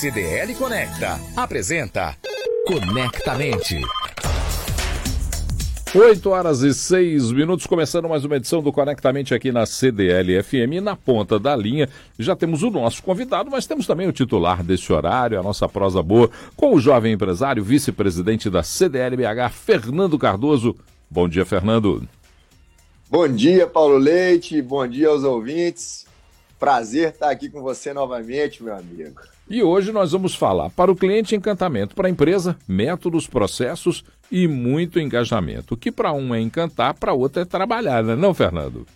CDL Conecta apresenta Conectamente. 8 horas e 6 minutos, começando mais uma edição do Conectamente aqui na CDL FM. Na ponta da linha já temos o nosso convidado, mas temos também o titular desse horário, a nossa prosa boa, com o jovem empresário, vice-presidente da CDL BH, Fernando Cardoso. Bom dia, Fernando. Bom dia, Paulo Leite. Bom dia aos ouvintes. Prazer estar aqui com você novamente, meu amigo. E hoje nós vamos falar para o cliente encantamento, para a empresa, métodos, processos e muito engajamento. O que para um é encantar, para outro é trabalhar, né? não, Fernando?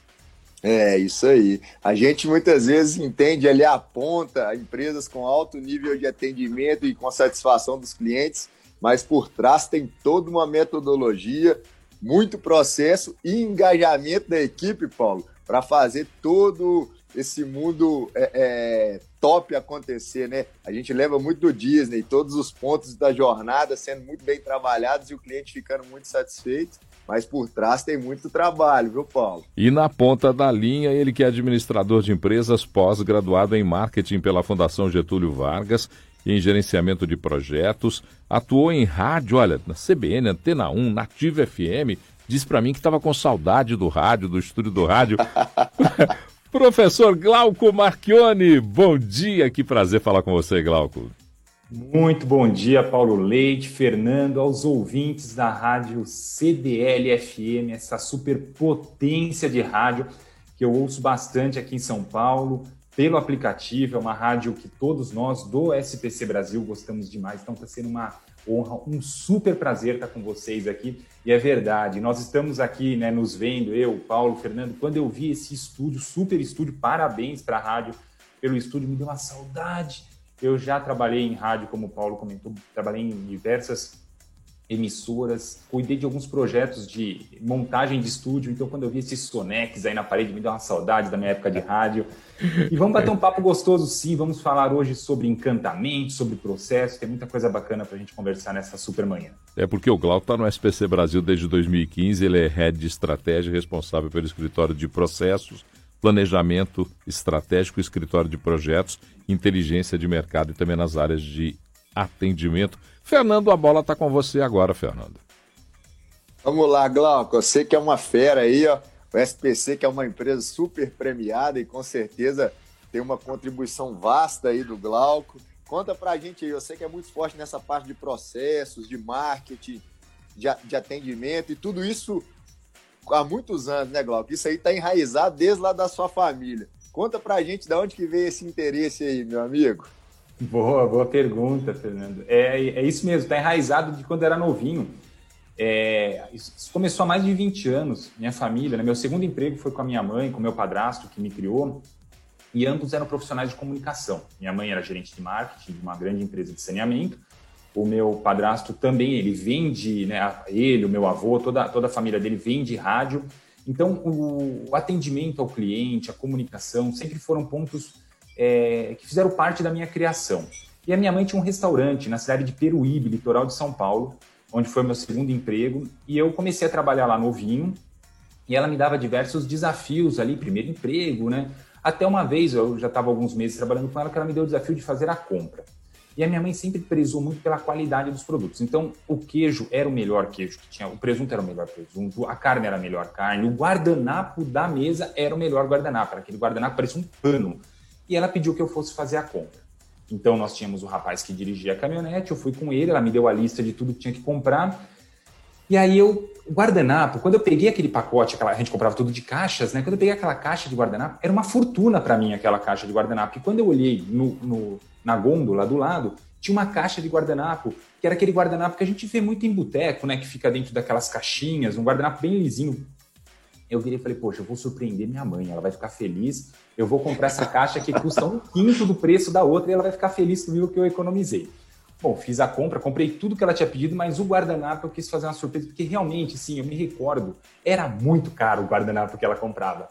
É, isso aí. A gente muitas vezes entende ali a ponta, empresas com alto nível de atendimento e com satisfação dos clientes, mas por trás tem toda uma metodologia, muito processo e engajamento da equipe, Paulo, para fazer todo esse mundo é, é, top acontecer, né? A gente lembra muito do Disney, todos os pontos da jornada sendo muito bem trabalhados e o cliente ficando muito satisfeito. Mas por trás tem muito trabalho, viu, Paulo? E na ponta da linha, ele que é administrador de empresas, pós-graduado em marketing pela Fundação Getúlio Vargas em gerenciamento de projetos, atuou em rádio, olha, na CBN, Antena 1, Nativa FM, disse para mim que estava com saudade do rádio, do estúdio do rádio. Professor Glauco Marchione, bom dia, que prazer falar com você, Glauco. Muito bom dia, Paulo Leite, Fernando, aos ouvintes da rádio CDL-FM, essa superpotência de rádio que eu ouço bastante aqui em São Paulo, pelo aplicativo, é uma rádio que todos nós do SPC Brasil gostamos demais, então está sendo uma honra, um super prazer estar com vocês aqui. E é verdade, nós estamos aqui, né, nos vendo, eu, Paulo, Fernando. Quando eu vi esse estúdio, super estúdio, parabéns para a rádio pelo estúdio, me deu uma saudade. Eu já trabalhei em rádio, como o Paulo comentou, trabalhei em diversas emissoras, cuidei de alguns projetos de montagem de estúdio, então quando eu vi esses Sonex aí na parede, me deu uma saudade da minha época de rádio. E vamos bater um papo gostoso sim, vamos falar hoje sobre encantamento, sobre processo, tem muita coisa bacana para a gente conversar nessa super manhã. É porque o Glauco está no SPC Brasil desde 2015, ele é head de estratégia, responsável pelo escritório de processos, planejamento estratégico, escritório de projetos, inteligência de mercado e também nas áreas de atendimento. Fernando, a bola está com você agora, Fernando. Vamos lá, Glauco. Você que é uma fera aí, ó. O SPC, que é uma empresa super premiada e com certeza tem uma contribuição vasta aí do Glauco. Conta pra gente aí, eu sei que é muito forte nessa parte de processos, de marketing, de, de atendimento e tudo isso há muitos anos, né, Glauco? Isso aí tá enraizado desde lá da sua família. Conta pra gente de onde que veio esse interesse aí, meu amigo. Boa, boa pergunta, Fernando. É, é isso mesmo, está enraizado de quando era novinho. É, isso começou há mais de 20 anos. Minha família, né, meu segundo emprego foi com a minha mãe, com meu padrasto que me criou, e ambos eram profissionais de comunicação. Minha mãe era gerente de marketing de uma grande empresa de saneamento. O meu padrasto também, ele vende, né, ele, o meu avô, toda, toda a família dele vende rádio. Então, o, o atendimento ao cliente, a comunicação, sempre foram pontos é, que fizeram parte da minha criação. E a minha mãe tinha um restaurante na cidade de Peruíbe, litoral de São Paulo, onde foi meu segundo emprego. E eu comecei a trabalhar lá novinho. E ela me dava diversos desafios ali, primeiro emprego, né? Até uma vez, eu já estava alguns meses trabalhando com ela, que ela me deu o desafio de fazer a compra. E a minha mãe sempre prezou muito pela qualidade dos produtos. Então, o queijo era o melhor queijo que tinha, o presunto era o melhor presunto, a carne era a melhor carne, o guardanapo da mesa era o melhor guardanapo. Aquele guardanapo parecia um pano e ela pediu que eu fosse fazer a compra. Então nós tínhamos o rapaz que dirigia a caminhonete, eu fui com ele, ela me deu a lista de tudo que tinha que comprar. E aí eu, guardanapo, quando eu peguei aquele pacote, aquela, a gente comprava tudo de caixas, né? Quando eu peguei aquela caixa de guardanapo, era uma fortuna para mim aquela caixa de guardanapo. E quando eu olhei no, no, na gôndola do lado, tinha uma caixa de guardanapo, que era aquele guardanapo que a gente vê muito em boteco, né? Que fica dentro daquelas caixinhas, um guardanapo bem lisinho, eu virei e falei, poxa, eu vou surpreender minha mãe, ela vai ficar feliz, eu vou comprar essa caixa que custa um quinto do preço da outra e ela vai ficar feliz comigo que eu economizei. Bom, fiz a compra, comprei tudo que ela tinha pedido, mas o guardanapo eu quis fazer uma surpresa, porque realmente, sim, eu me recordo, era muito caro o guardanapo que ela comprava.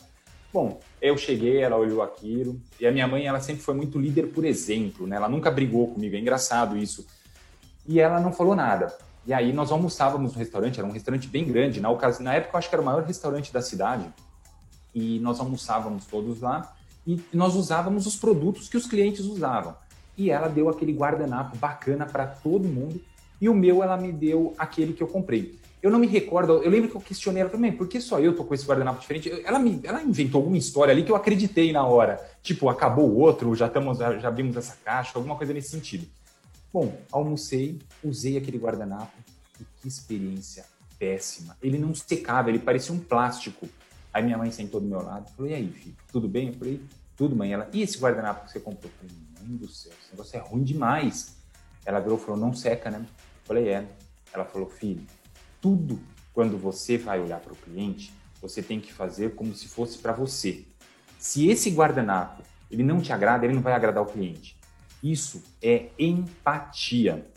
Bom, eu cheguei, ela olhou aquilo, e a minha mãe, ela sempre foi muito líder por exemplo, né? Ela nunca brigou comigo, é engraçado isso. E ela não falou nada. E aí nós almoçávamos no restaurante, era um restaurante bem grande. Na, ocasião, na época eu acho que era o maior restaurante da cidade. E nós almoçávamos todos lá e nós usávamos os produtos que os clientes usavam. E ela deu aquele guardanapo bacana para todo mundo. E o meu, ela me deu aquele que eu comprei. Eu não me recordo, eu lembro que eu questionei ela também, por que só eu tô com esse guardanapo diferente? Ela, me, ela inventou alguma história ali que eu acreditei na hora. Tipo, acabou o outro, já, estamos, já abrimos essa caixa, alguma coisa nesse sentido. Bom, almocei, usei aquele guardanapo e que experiência péssima. Ele não secava, ele parecia um plástico. Aí minha mãe sentou do meu lado e falou: E aí, filho, tudo bem? Eu falei: Tudo, mãe. Ela: E esse guardanapo que você comprou? Eu falei: Mãe do céu, esse negócio é ruim demais. Ela virou e falou: Não seca, né? Eu falei: É. Ela falou: Filho, tudo quando você vai olhar para o cliente, você tem que fazer como se fosse para você. Se esse guardanapo ele não te agrada, ele não vai agradar o cliente. Isso é empatia.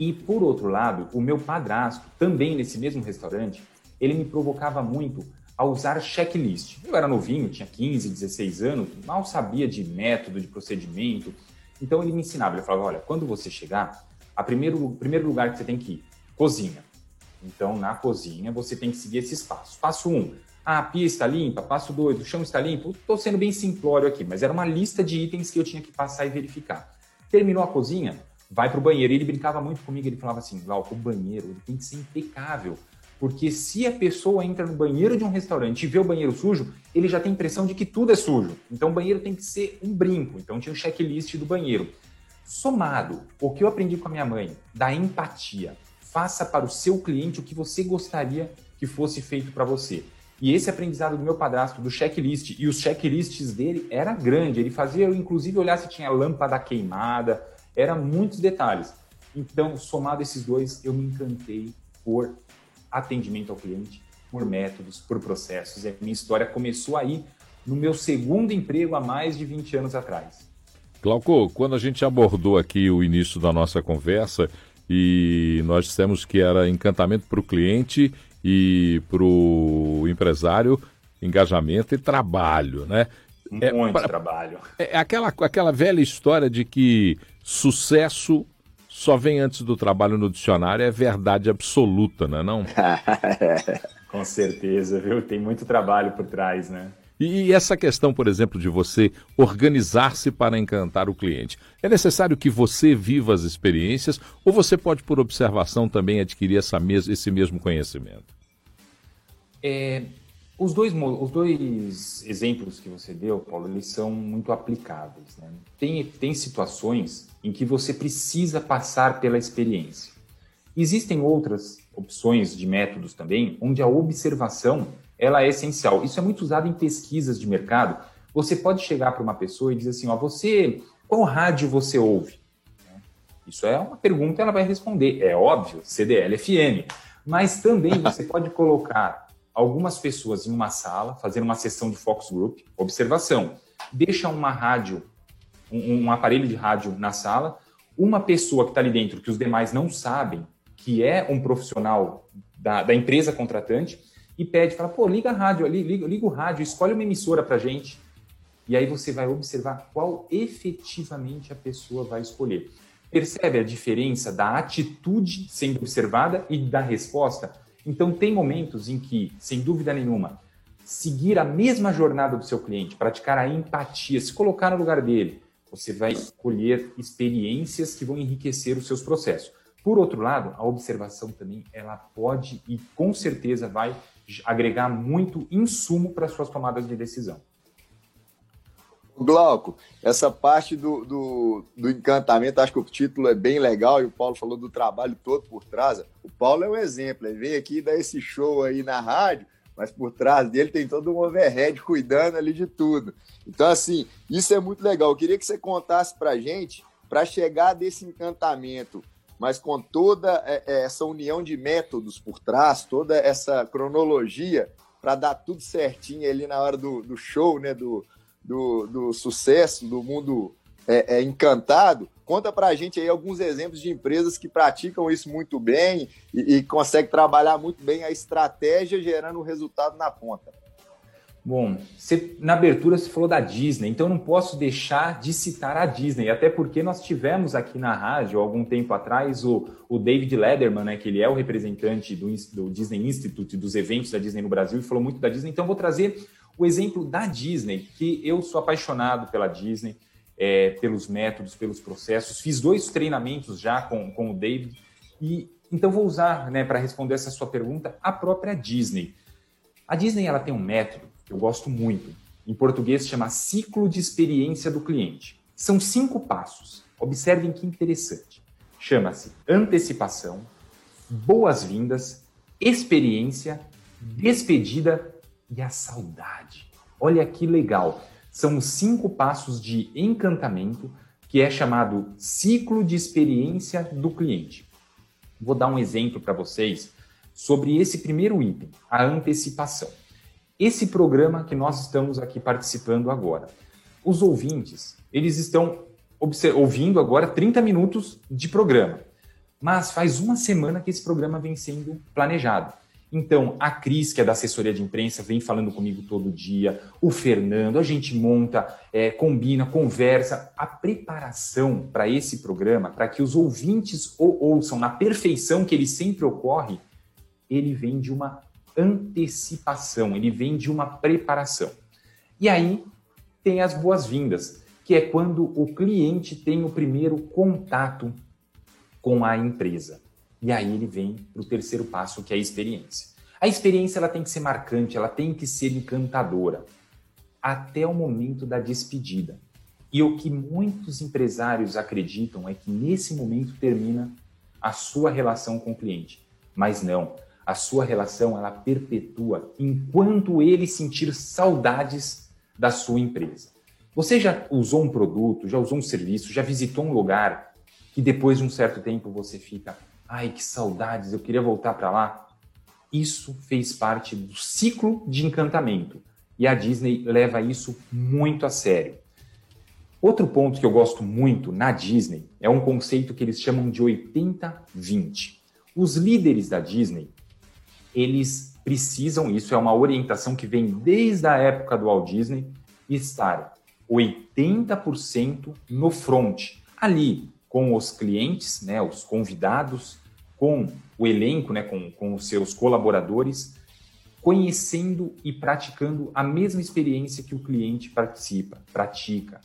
E por outro lado, o meu padrasto, também nesse mesmo restaurante, ele me provocava muito a usar checklist. Eu era novinho, tinha 15, 16 anos, mal sabia de método, de procedimento. Então ele me ensinava, ele falava, olha, quando você chegar, a primeiro, o primeiro lugar que você tem que ir, cozinha. Então, na cozinha, você tem que seguir esses passos. Passo 1, um, a pia está limpa. Passo 2, o chão está limpo. Estou sendo bem simplório aqui, mas era uma lista de itens que eu tinha que passar e verificar. Terminou a cozinha, vai para o banheiro. Ele brincava muito comigo, ele falava assim, Glauco, o banheiro tem que ser impecável. Porque se a pessoa entra no banheiro de um restaurante e vê o banheiro sujo, ele já tem a impressão de que tudo é sujo. Então o banheiro tem que ser um brinco. Então tinha o um checklist do banheiro. Somado, o que eu aprendi com a minha mãe, da empatia, faça para o seu cliente o que você gostaria que fosse feito para você. E esse aprendizado do meu padrasto, do checklist, e os checklists dele era grande. Ele fazia eu, inclusive, olhar se tinha lâmpada queimada, era muitos detalhes. Então, somado esses dois, eu me encantei por atendimento ao cliente, por métodos, por processos. E a minha história começou aí no meu segundo emprego há mais de 20 anos atrás. Glauco, quando a gente abordou aqui o início da nossa conversa, e nós dissemos que era encantamento para o cliente e para o empresário, engajamento e trabalho, né? É, Muito pra, trabalho. É, é aquela, aquela velha história de que sucesso só vem antes do trabalho no dicionário, é verdade absoluta, né, não? Com certeza, viu? Tem muito trabalho por trás, né? E essa questão, por exemplo, de você organizar-se para encantar o cliente. É necessário que você viva as experiências ou você pode, por observação, também adquirir essa mes esse mesmo conhecimento? É, os, dois, os dois exemplos que você deu, Paulo, eles são muito aplicáveis. Né? Tem, tem situações em que você precisa passar pela experiência. Existem outras opções de métodos também, onde a observação ela é essencial. Isso é muito usado em pesquisas de mercado. Você pode chegar para uma pessoa e dizer assim, ó, você, qual rádio você ouve? Isso é uma pergunta, ela vai responder. É óbvio, CDL FM. Mas também você pode colocar algumas pessoas em uma sala, fazer uma sessão de focus group, observação. Deixa uma rádio, um, um aparelho de rádio na sala, uma pessoa que está ali dentro, que os demais não sabem, que é um profissional da, da empresa contratante, e pede, fala, pô, liga a rádio ali, liga, liga o rádio, escolhe uma emissora para gente. E aí você vai observar qual efetivamente a pessoa vai escolher. Percebe a diferença da atitude sendo observada e da resposta? Então, tem momentos em que, sem dúvida nenhuma, seguir a mesma jornada do seu cliente, praticar a empatia, se colocar no lugar dele, você vai colher experiências que vão enriquecer os seus processos. Por outro lado, a observação também ela pode e com certeza vai agregar muito insumo para suas tomadas de decisão. Glauco, essa parte do, do, do, encantamento, acho que o título é bem legal e o Paulo falou do trabalho todo por trás. O Paulo é um exemplo, ele veio aqui dar esse show aí na rádio, mas por trás dele tem todo um overhead cuidando ali de tudo. Então, assim, isso é muito legal. Eu queria que você contasse para gente, para chegar desse encantamento mas com toda é, é, essa união de métodos por trás, toda essa cronologia para dar tudo certinho ali na hora do, do show, né, do, do, do, sucesso, do mundo é, é, encantado. Conta para a gente aí alguns exemplos de empresas que praticam isso muito bem e, e conseguem trabalhar muito bem a estratégia gerando resultado na ponta. Bom, você, na abertura você falou da Disney, então não posso deixar de citar a Disney, até porque nós tivemos aqui na rádio, algum tempo atrás, o, o David Letterman, né, que ele é o representante do, do Disney Institute, dos eventos da Disney no Brasil, e falou muito da Disney, então vou trazer o exemplo da Disney, que eu sou apaixonado pela Disney, é, pelos métodos, pelos processos. Fiz dois treinamentos já com, com o David e então vou usar, né, para responder essa sua pergunta, a própria Disney. A Disney ela tem um método que eu gosto muito. Em português chama ciclo de experiência do cliente. São cinco passos. Observem que interessante. Chama-se antecipação, boas-vindas, experiência, despedida e a saudade. Olha que legal. São os cinco passos de encantamento que é chamado ciclo de experiência do cliente. Vou dar um exemplo para vocês sobre esse primeiro item, a antecipação. Esse programa que nós estamos aqui participando agora. Os ouvintes, eles estão ouvindo agora 30 minutos de programa. Mas faz uma semana que esse programa vem sendo planejado. Então, a Cris, que é da assessoria de imprensa, vem falando comigo todo dia, o Fernando, a gente monta, é, combina, conversa. A preparação para esse programa, para que os ouvintes o ouçam na perfeição que ele sempre ocorre, ele vem de uma antecipação, ele vem de uma preparação. E aí tem as boas-vindas, que é quando o cliente tem o primeiro contato com a empresa. E aí ele vem para o terceiro passo, que é a experiência. A experiência ela tem que ser marcante, ela tem que ser encantadora, até o momento da despedida. E o que muitos empresários acreditam é que nesse momento termina a sua relação com o cliente. Mas não, a sua relação ela perpetua enquanto ele sentir saudades da sua empresa. Você já usou um produto, já usou um serviço, já visitou um lugar que depois de um certo tempo você fica, ai que saudades, eu queria voltar para lá. Isso fez parte do ciclo de encantamento e a Disney leva isso muito a sério. Outro ponto que eu gosto muito na Disney é um conceito que eles chamam de 80-20. Os líderes da Disney, eles precisam, isso é uma orientação que vem desde a época do Walt Disney, estar 80% no front, ali com os clientes, né, os convidados, com o elenco, né, com, com os seus colaboradores, conhecendo e praticando a mesma experiência que o cliente participa, pratica.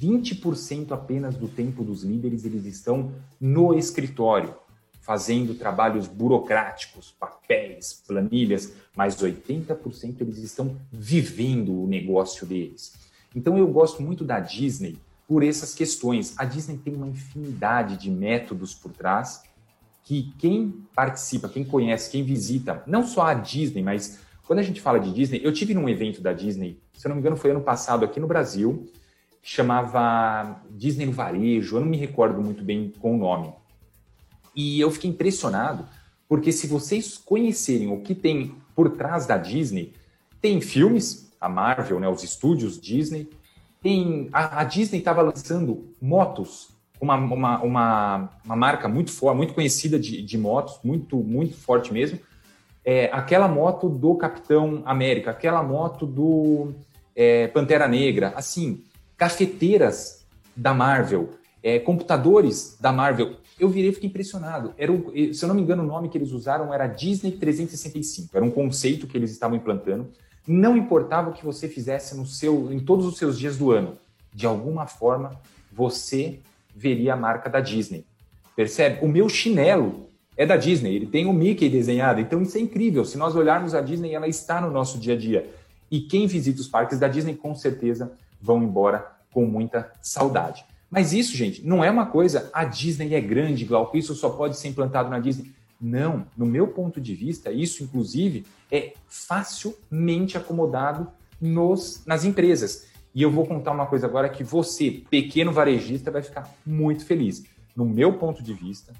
20% apenas do tempo dos líderes eles estão no escritório, fazendo trabalhos burocráticos, papéis, planilhas, mas 80% eles estão vivendo o negócio deles. Então eu gosto muito da Disney por essas questões. A Disney tem uma infinidade de métodos por trás que quem participa, quem conhece, quem visita, não só a Disney, mas quando a gente fala de Disney, eu tive num evento da Disney, se eu não me engano foi ano passado aqui no Brasil, que chamava Disney no Varejo, eu não me recordo muito bem com o nome. E eu fiquei impressionado, porque se vocês conhecerem o que tem por trás da Disney, tem filmes, a Marvel, né, os estúdios Disney, tem, a, a Disney estava lançando motos, uma, uma, uma, uma, marca muito forte, muito conhecida de, de motos, muito, muito forte mesmo. É, aquela moto do Capitão América, aquela moto do é, Pantera Negra, assim, cafeteiras da Marvel, é, computadores da Marvel. Eu virei e fiquei impressionado. Era se eu não me engano, o nome que eles usaram era Disney 365. Era um conceito que eles estavam implantando. Não importava o que você fizesse no seu, em todos os seus dias do ano, de alguma forma você veria a marca da Disney. Percebe? O meu chinelo é da Disney, ele tem o Mickey desenhado, então isso é incrível. Se nós olharmos a Disney, ela está no nosso dia a dia. E quem visita os parques da Disney, com certeza, vão embora com muita saudade. Mas isso, gente, não é uma coisa, a Disney é grande, Glauco, isso só pode ser implantado na Disney. Não, no meu ponto de vista, isso inclusive é facilmente acomodado nos, nas empresas. E eu vou contar uma coisa agora que você, pequeno varejista, vai ficar muito feliz. No meu ponto de vista,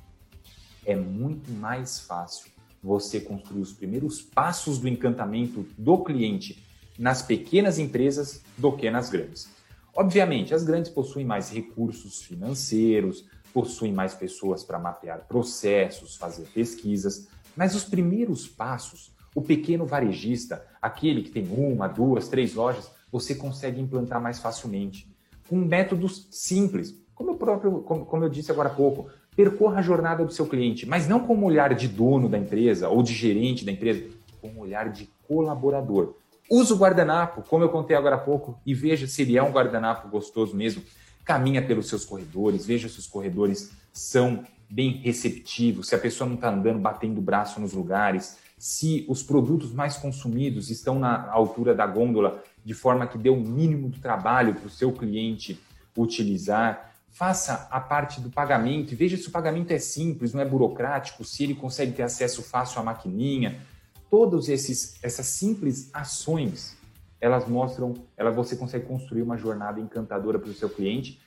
é muito mais fácil você construir os primeiros passos do encantamento do cliente nas pequenas empresas do que nas grandes. Obviamente, as grandes possuem mais recursos financeiros, possuem mais pessoas para mapear processos, fazer pesquisas, mas os primeiros passos, o pequeno varejista, aquele que tem uma, duas, três lojas, você consegue implantar mais facilmente. Com métodos simples, como eu, próprio, como, como eu disse agora há pouco, percorra a jornada do seu cliente, mas não com um olhar de dono da empresa ou de gerente da empresa, com um olhar de colaborador. Use o guardanapo, como eu contei agora há pouco, e veja se ele é um guardanapo gostoso mesmo. Caminha pelos seus corredores, veja se os corredores são bem receptivos, se a pessoa não está andando batendo o braço nos lugares, se os produtos mais consumidos estão na altura da gôndola de forma que dê o mínimo do trabalho para o seu cliente utilizar. Faça a parte do pagamento e veja se o pagamento é simples, não é burocrático, se ele consegue ter acesso fácil à maquininha. Todas essas simples ações, elas mostram, ela, você consegue construir uma jornada encantadora para o seu cliente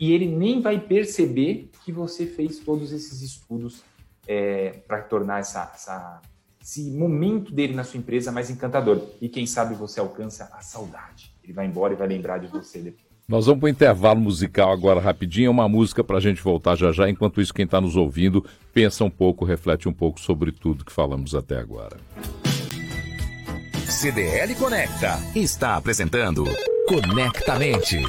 e ele nem vai perceber que você fez todos esses estudos é, para tornar essa, essa, esse momento dele na sua empresa mais encantador. E quem sabe você alcança a saudade. Ele vai embora e vai lembrar de você depois. Nós vamos para o intervalo musical agora rapidinho, uma música para a gente voltar já já. Enquanto isso, quem está nos ouvindo, pensa um pouco, reflete um pouco sobre tudo que falamos até agora. CDL Conecta está apresentando Conectamente.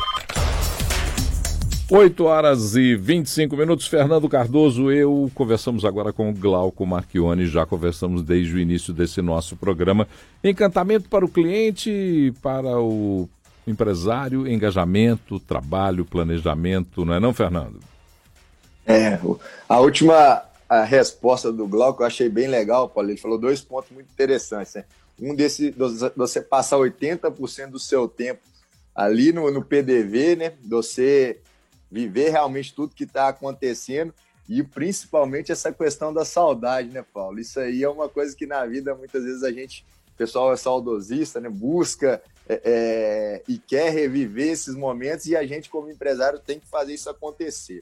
8 horas e 25 minutos. Fernando Cardoso, eu conversamos agora com o Glauco Marchione, já conversamos desde o início desse nosso programa. Encantamento para o cliente, para o empresário, engajamento, trabalho, planejamento, não é não, Fernando? É, a última a resposta do Glauco eu achei bem legal, Paulo. Ele falou dois pontos muito interessantes. Né? Um desse, você passar 80% do seu tempo ali no, no PDV, né? Você viver realmente tudo que está acontecendo e principalmente essa questão da saudade, né, Paulo? Isso aí é uma coisa que na vida muitas vezes a gente, o pessoal é saudosista, né? Busca é, é, e quer reviver esses momentos e a gente, como empresário, tem que fazer isso acontecer.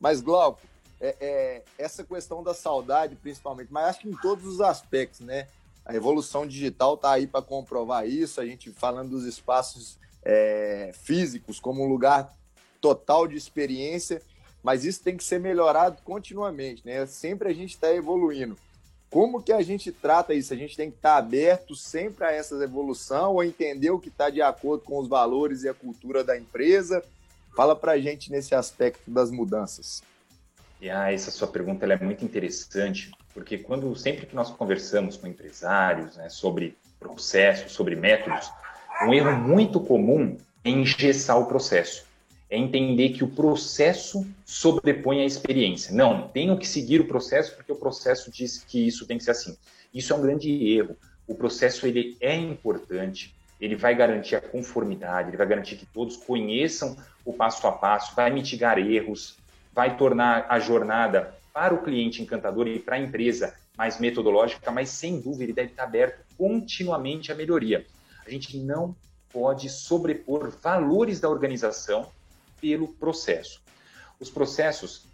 Mas, Glauco, é, é, essa questão da saudade, principalmente, mas acho que em todos os aspectos, né? A revolução digital está aí para comprovar isso. A gente falando dos espaços é, físicos como um lugar total de experiência, mas isso tem que ser melhorado continuamente, né? Sempre a gente está evoluindo. Como que a gente trata isso? A gente tem que estar tá aberto sempre a essa evolução ou entender o que está de acordo com os valores e a cultura da empresa? Fala para a gente nesse aspecto das mudanças. Ah, essa sua pergunta é muito interessante, porque quando sempre que nós conversamos com empresários né, sobre processos, sobre métodos, um erro muito comum é engessar o processo é entender que o processo sobrepõe a experiência. Não, tenho que seguir o processo porque o processo diz que isso tem que ser assim. Isso é um grande erro. O processo ele é importante, ele vai garantir a conformidade, ele vai garantir que todos conheçam o passo a passo, vai mitigar erros, vai tornar a jornada para o cliente encantador e para a empresa mais metodológica, mas sem dúvida ele deve estar aberto continuamente à melhoria. A gente não pode sobrepor valores da organização pelo processo. Os processos,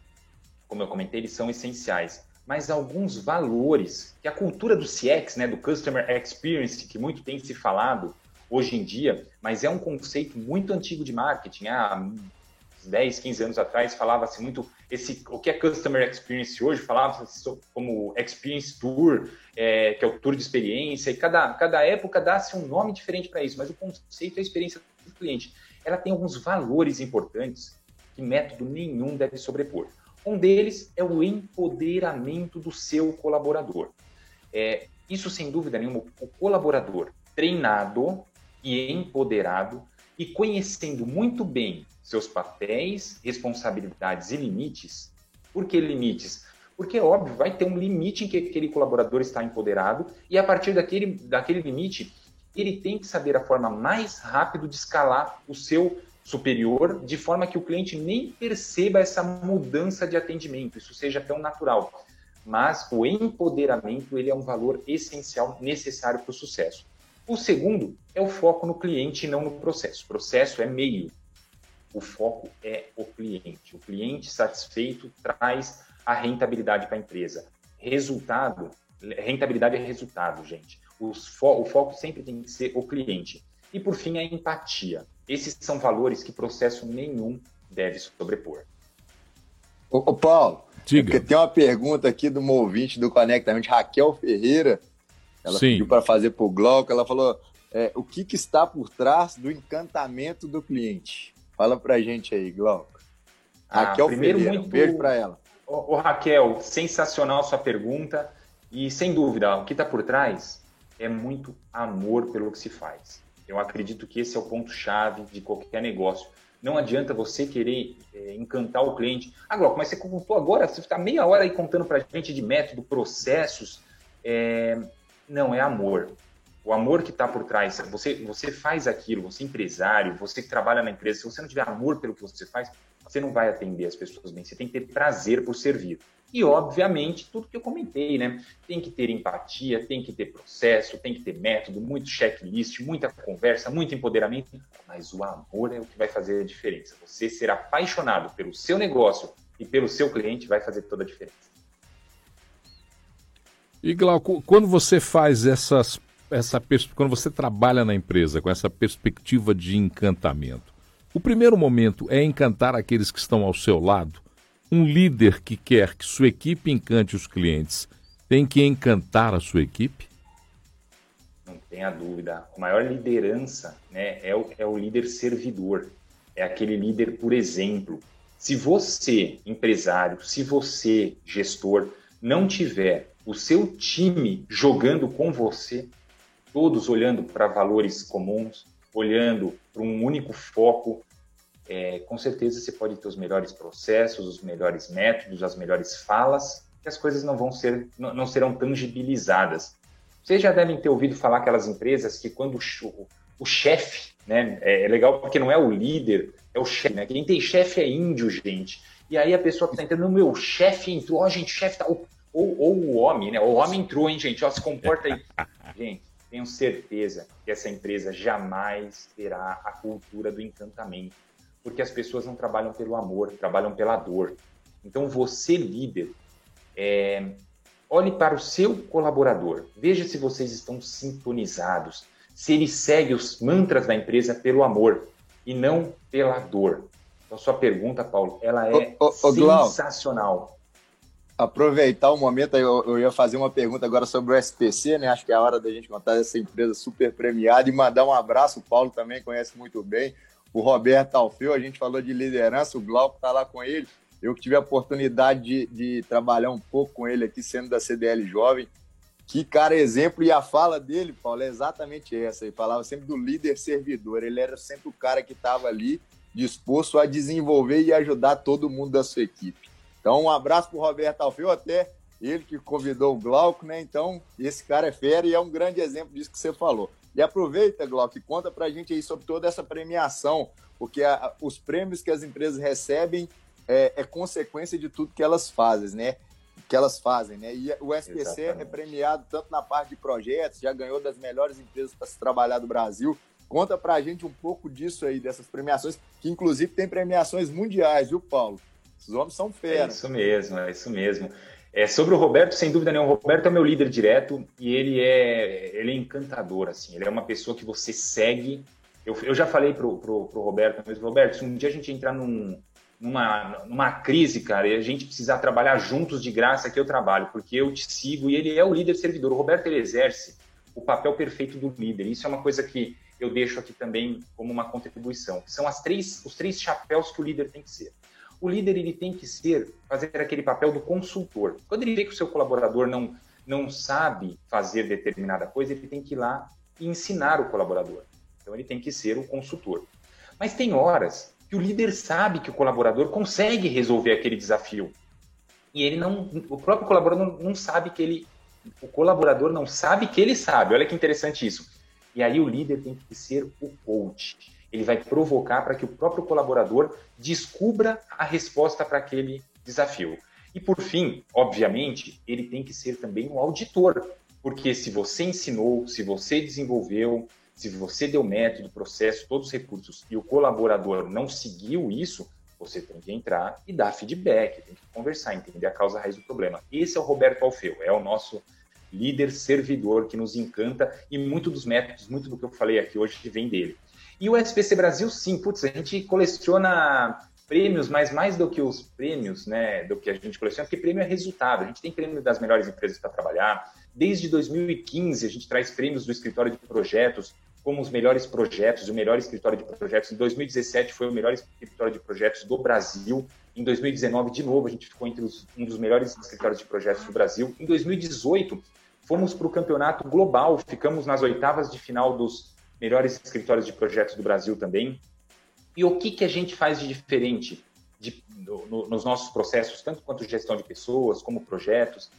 como eu comentei, eles são essenciais, mas alguns valores que a cultura do CX, né, do Customer Experience, que muito tem se falado hoje em dia, mas é um conceito muito antigo de marketing. Há 10, 15 anos atrás falava-se muito esse o que é Customer Experience hoje, falava-se como Experience Tour, é, que é o tour de experiência, e cada, cada época dá-se um nome diferente para isso, mas o conceito é a experiência do cliente ela tem alguns valores importantes que método nenhum deve sobrepor. Um deles é o empoderamento do seu colaborador. É, isso, sem dúvida nenhuma, o colaborador treinado e empoderado e conhecendo muito bem seus papéis, responsabilidades e limites. Por que limites? Porque, óbvio, vai ter um limite em que aquele colaborador está empoderado e, a partir daquele, daquele limite, ele tem que saber a forma mais rápida de escalar o seu superior, de forma que o cliente nem perceba essa mudança de atendimento, isso seja tão natural. Mas o empoderamento ele é um valor essencial, necessário para o sucesso. O segundo é o foco no cliente e não no processo. O processo é meio. O foco é o cliente. O cliente satisfeito traz a rentabilidade para a empresa. Resultado, rentabilidade é resultado, gente. Fo o foco sempre tem que ser o cliente. E por fim, a empatia. Esses são valores que processo nenhum deve sobrepor. Ô, ô Paulo, Diga. porque tem uma pergunta aqui do ouvinte do Conectamente, Raquel Ferreira. Ela Sim. pediu para fazer para o Glauco. Ela falou: é, o que, que, está por trás do encantamento do cliente? Fala para gente aí, Glauco. Ah, Raquel primeiro, Ferreira, muito... um beijo para ela. Ô, ô, Raquel, sensacional sua pergunta. E sem dúvida, o que está por trás é muito amor pelo que se faz. Eu acredito que esse é o ponto-chave de qualquer negócio. Não adianta você querer é, encantar o cliente. Ah, Glauco, mas você contou agora, você está meia hora aí contando para a gente de método, processos. É... Não, é amor. O amor que está por trás. Você, você faz aquilo, você é empresário, você que trabalha na empresa, se você não tiver amor pelo que você faz, você não vai atender as pessoas bem. Você tem que ter prazer por servir. E, obviamente, tudo que eu comentei, né? Tem que ter empatia, tem que ter processo, tem que ter método, muito checklist, muita conversa, muito empoderamento, mas o amor é o que vai fazer a diferença. Você ser apaixonado pelo seu negócio e pelo seu cliente vai fazer toda a diferença. E Glauco, quando você faz essas, essa quando você trabalha na empresa com essa perspectiva de encantamento, o primeiro momento é encantar aqueles que estão ao seu lado um líder que quer que sua equipe encante os clientes tem que encantar a sua equipe? Não tenha dúvida. A maior liderança né, é, o, é o líder servidor. É aquele líder por exemplo. Se você, empresário, se você, gestor, não tiver o seu time jogando com você, todos olhando para valores comuns, olhando para um único foco, é, com certeza você pode ter os melhores processos, os melhores métodos, as melhores falas, que as coisas não vão ser, não, não serão tangibilizadas. Vocês já devem ter ouvido falar aquelas empresas que quando o, o chefe, né, é, é, legal porque não é o líder, é o chefe, né? Quem tem chefe é índio, gente. E aí a pessoa que tá entrando, meu chefe entrou, ó, oh, gente, chefe tá. Ou, ou, ou, o homem, né? O homem entrou, hein, gente? Ó, se comporta aí. gente, tenho certeza que essa empresa jamais terá a cultura do encantamento porque as pessoas não trabalham pelo amor, trabalham pela dor. Então, você, líder, é, olhe para o seu colaborador, veja se vocês estão sintonizados, se ele segue os mantras da empresa pelo amor e não pela dor. Então, sua pergunta, Paulo, ela é ô, ô, sensacional. Aproveitar o momento, eu, eu, ia fazer uma pergunta agora sobre o SPC, né? Acho que é a hora da gente contar essa empresa super premiada e mandar um abraço. O Paulo também conhece muito bem o Roberto Alfeu, a gente falou de liderança, o Glauco está lá com ele. Eu que tive a oportunidade de, de, trabalhar um pouco com ele aqui, sendo da CDL Jovem. Que cara exemplo, e a fala dele, Paulo, é exatamente essa. Ele falava sempre do líder servidor. Ele era sempre o cara que estava ali disposto a desenvolver e ajudar todo mundo da sua equipe. Então, um abraço para o Roberto Alfeu, até ele que convidou o Glauco, né? Então, esse cara é fera e é um grande exemplo disso que você falou. E aproveita, Glauco, e conta para a gente aí sobre toda essa premiação, porque a, os prêmios que as empresas recebem é, é, consequência de tudo que elas fazem, né? Que elas fazem, né? E o SPC Exatamente. é premiado tanto na parte de projetos, já ganhou das melhores empresas para se trabalhar do Brasil. Conta para a gente um pouco disso aí, dessas premiações, que inclusive tem premiações mundiais, viu, Paulo? Os homens são fera. É isso mesmo, é isso mesmo. É, sobre o Roberto, sem dúvida nenhuma, o Roberto é meu líder direto e ele é, ele é encantador, assim. Ele é uma pessoa que você segue. Eu, eu já falei pro, pro, pro Roberto, mas Roberto, se um dia a gente entrar num, numa, numa crise, cara, e a gente precisar trabalhar juntos de graça, que eu trabalho, porque eu te sigo e ele é o líder servidor. O Roberto, ele exerce o papel perfeito do líder. Isso é uma coisa que eu deixo aqui também como uma contribuição. São as três, os três chapéus que o líder tem que ser o líder ele tem que ser fazer aquele papel do consultor. Quando ele vê que o seu colaborador não não sabe fazer determinada coisa, ele tem que ir lá e ensinar o colaborador. Então ele tem que ser o consultor. Mas tem horas que o líder sabe que o colaborador consegue resolver aquele desafio. E ele não, o próprio colaborador não, sabe que ele, o colaborador não sabe que ele sabe. Olha que interessante isso. E aí o líder tem que ser o coach ele vai provocar para que o próprio colaborador descubra a resposta para aquele desafio. E por fim, obviamente, ele tem que ser também um auditor, porque se você ensinou, se você desenvolveu, se você deu método, processo, todos os recursos e o colaborador não seguiu isso, você tem que entrar e dar feedback, tem que conversar, entender a causa raiz do problema. Esse é o Roberto Alfeu, é o nosso líder servidor que nos encanta e muito dos métodos, muito do que eu falei aqui hoje vem dele. E o SPC Brasil, sim, putz, a gente coleciona prêmios, mas mais do que os prêmios, né, do que a gente coleciona, porque prêmio é resultado. A gente tem prêmio das melhores empresas para trabalhar. Desde 2015, a gente traz prêmios do escritório de projetos, como os melhores projetos, o melhor escritório de projetos. Em 2017 foi o melhor escritório de projetos do Brasil. Em 2019, de novo, a gente ficou entre os, um dos melhores escritórios de projetos do Brasil. Em 2018, fomos para o campeonato global, ficamos nas oitavas de final dos melhores escritórios de projetos do Brasil também. E o que, que a gente faz de diferente de, no, nos nossos processos, tanto quanto gestão de pessoas, como projetos?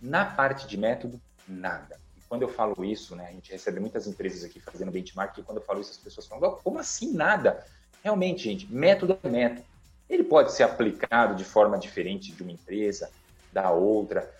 Na parte de método, nada. E quando eu falo isso, né, a gente recebe muitas empresas aqui fazendo benchmark, e quando eu falo isso, as pessoas falam, como assim nada? Realmente, gente, método é método. Ele pode ser aplicado de forma diferente de uma empresa, da outra,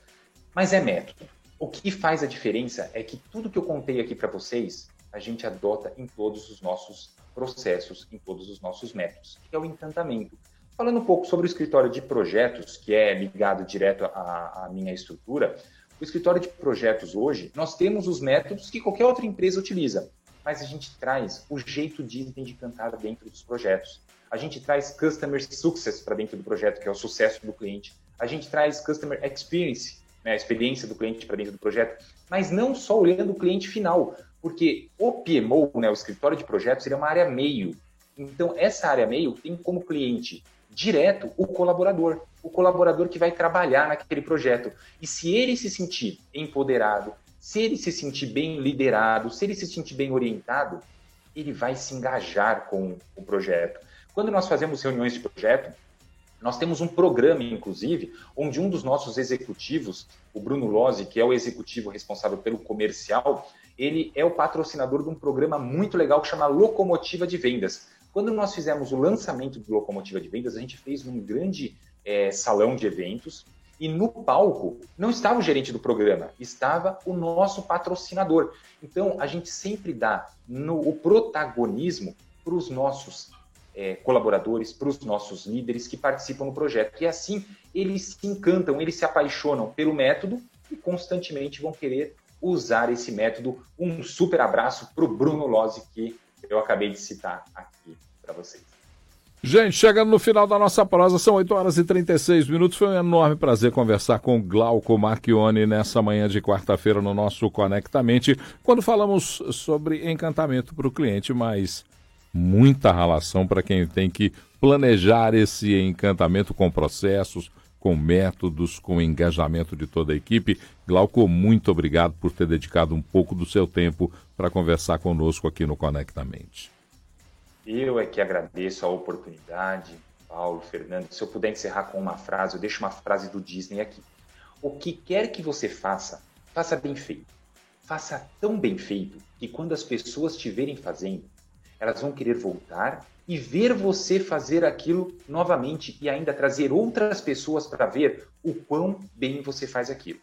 mas é método. O que faz a diferença é que tudo que eu contei aqui para vocês, a gente adota em todos os nossos processos, em todos os nossos métodos, que é o encantamento. Falando um pouco sobre o escritório de projetos, que é ligado direto à, à minha estrutura, o escritório de projetos hoje, nós temos os métodos que qualquer outra empresa utiliza, mas a gente traz o jeito Disney de cantar dentro dos projetos. A gente traz Customer Success para dentro do projeto, que é o sucesso do cliente. A gente traz Customer Experience, né, a experiência do cliente para dentro do projeto, mas não só olhando o cliente final, porque o PMO, né, o escritório de projetos, ele é uma área meio. Então, essa área meio tem como cliente direto o colaborador, o colaborador que vai trabalhar naquele projeto. E se ele se sentir empoderado, se ele se sentir bem liderado, se ele se sentir bem orientado, ele vai se engajar com o projeto. Quando nós fazemos reuniões de projeto, nós temos um programa, inclusive, onde um dos nossos executivos, o Bruno Lozzi, que é o executivo responsável pelo comercial, ele é o patrocinador de um programa muito legal que chama Locomotiva de Vendas. Quando nós fizemos o lançamento do Locomotiva de Vendas, a gente fez num grande é, salão de eventos e no palco não estava o gerente do programa, estava o nosso patrocinador. Então a gente sempre dá no, o protagonismo para os nossos é, colaboradores, para os nossos líderes que participam do projeto. E assim eles se encantam, eles se apaixonam pelo método e constantemente vão querer usar esse método. Um super abraço para o Bruno Lozzi, que eu acabei de citar aqui para vocês. Gente, chegando no final da nossa prosa, são 8 horas e 36 minutos. Foi um enorme prazer conversar com Glauco Marchione nessa manhã de quarta-feira no nosso Conectamente, quando falamos sobre encantamento para o cliente, mas muita relação para quem tem que planejar esse encantamento com processos, com métodos, com engajamento de toda a equipe. Glauco, muito obrigado por ter dedicado um pouco do seu tempo para conversar conosco aqui no Conectamente. Eu é que agradeço a oportunidade, Paulo, Fernando. Se eu puder encerrar com uma frase, eu deixo uma frase do Disney aqui. O que quer que você faça, faça bem feito. Faça tão bem feito que quando as pessoas te verem fazendo, elas vão querer voltar e ver você fazer aquilo novamente e ainda trazer outras pessoas para ver o quão bem você faz aquilo.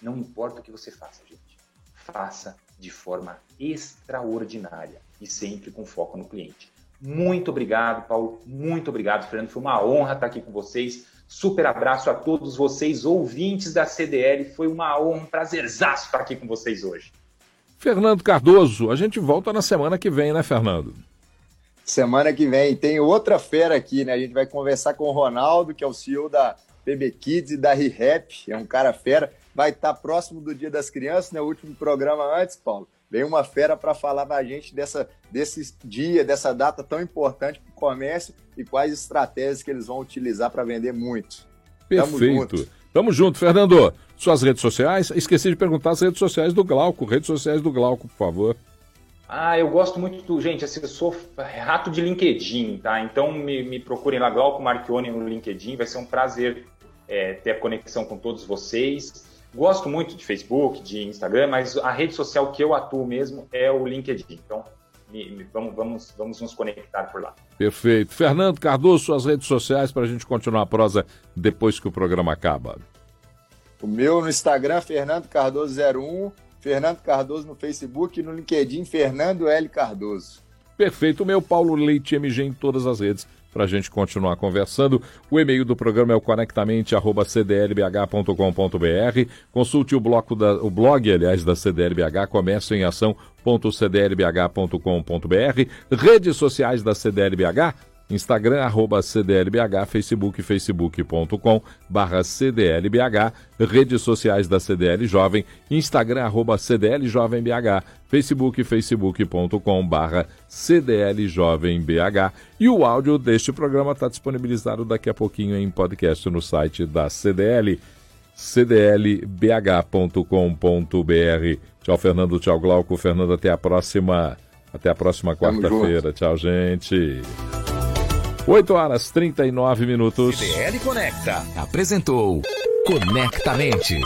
Não importa o que você faça, gente. Faça de forma extraordinária e sempre com foco no cliente. Muito obrigado, Paulo. Muito obrigado, Fernando. Foi uma honra estar aqui com vocês. Super abraço a todos vocês, ouvintes da CDL. Foi uma honra, um prazerzaço estar aqui com vocês hoje. Fernando Cardoso, a gente volta na semana que vem, né, Fernando? Semana que vem tem outra fera aqui, né? A gente vai conversar com o Ronaldo, que é o CEO da PB Kids e da ReHap, é um cara fera. Vai estar próximo do Dia das Crianças, né? O último programa antes, Paulo. Vem uma fera para falar para a gente dessa, desse dia, dessa data tão importante para o comércio e quais estratégias que eles vão utilizar para vender muito. Perfeito. Tamo junto. Fernando. Suas redes sociais. Esqueci de perguntar as redes sociais do Glauco. Redes sociais do Glauco, por favor. Ah, eu gosto muito do. Gente, assim, eu sou rato de LinkedIn, tá? Então me, me procurem lá, Glauco Marchione no LinkedIn. Vai ser um prazer é, ter a conexão com todos vocês. Gosto muito de Facebook, de Instagram, mas a rede social que eu atuo mesmo é o LinkedIn. Então, me, me, vamos, vamos, vamos nos conectar por lá. Perfeito. Fernando Cardoso, suas redes sociais para a gente continuar a prosa depois que o programa acaba. O meu no Instagram, Fernando Cardoso01 Fernando Cardoso no Facebook e no LinkedIn, Fernando L. Cardoso. Perfeito, o meu Paulo Leite MG em todas as redes para a gente continuar conversando. O e-mail do programa é o conectamente@cdlbh.com.br. Consulte o, bloco da, o blog, aliás, da CDLBH, comércio em ação.cdlbh.com.br. Redes sociais da CDLBH, Instagram, arroba CDLBH, Facebook, facebook.com barra CDLBH, redes sociais da CDL Jovem, Instagram, arroba CDL Jovem BH, Facebook, facebook.com barra CDL Jovem BH. E o áudio deste programa está disponibilizado daqui a pouquinho em podcast no site da CDL, cdlbh.com.br. Tchau, Fernando. Tchau, Glauco. Fernando, até a próxima. Até a próxima quarta-feira. Tchau, gente. 8 horas 39 minutos. CDL Conecta apresentou Conectamente.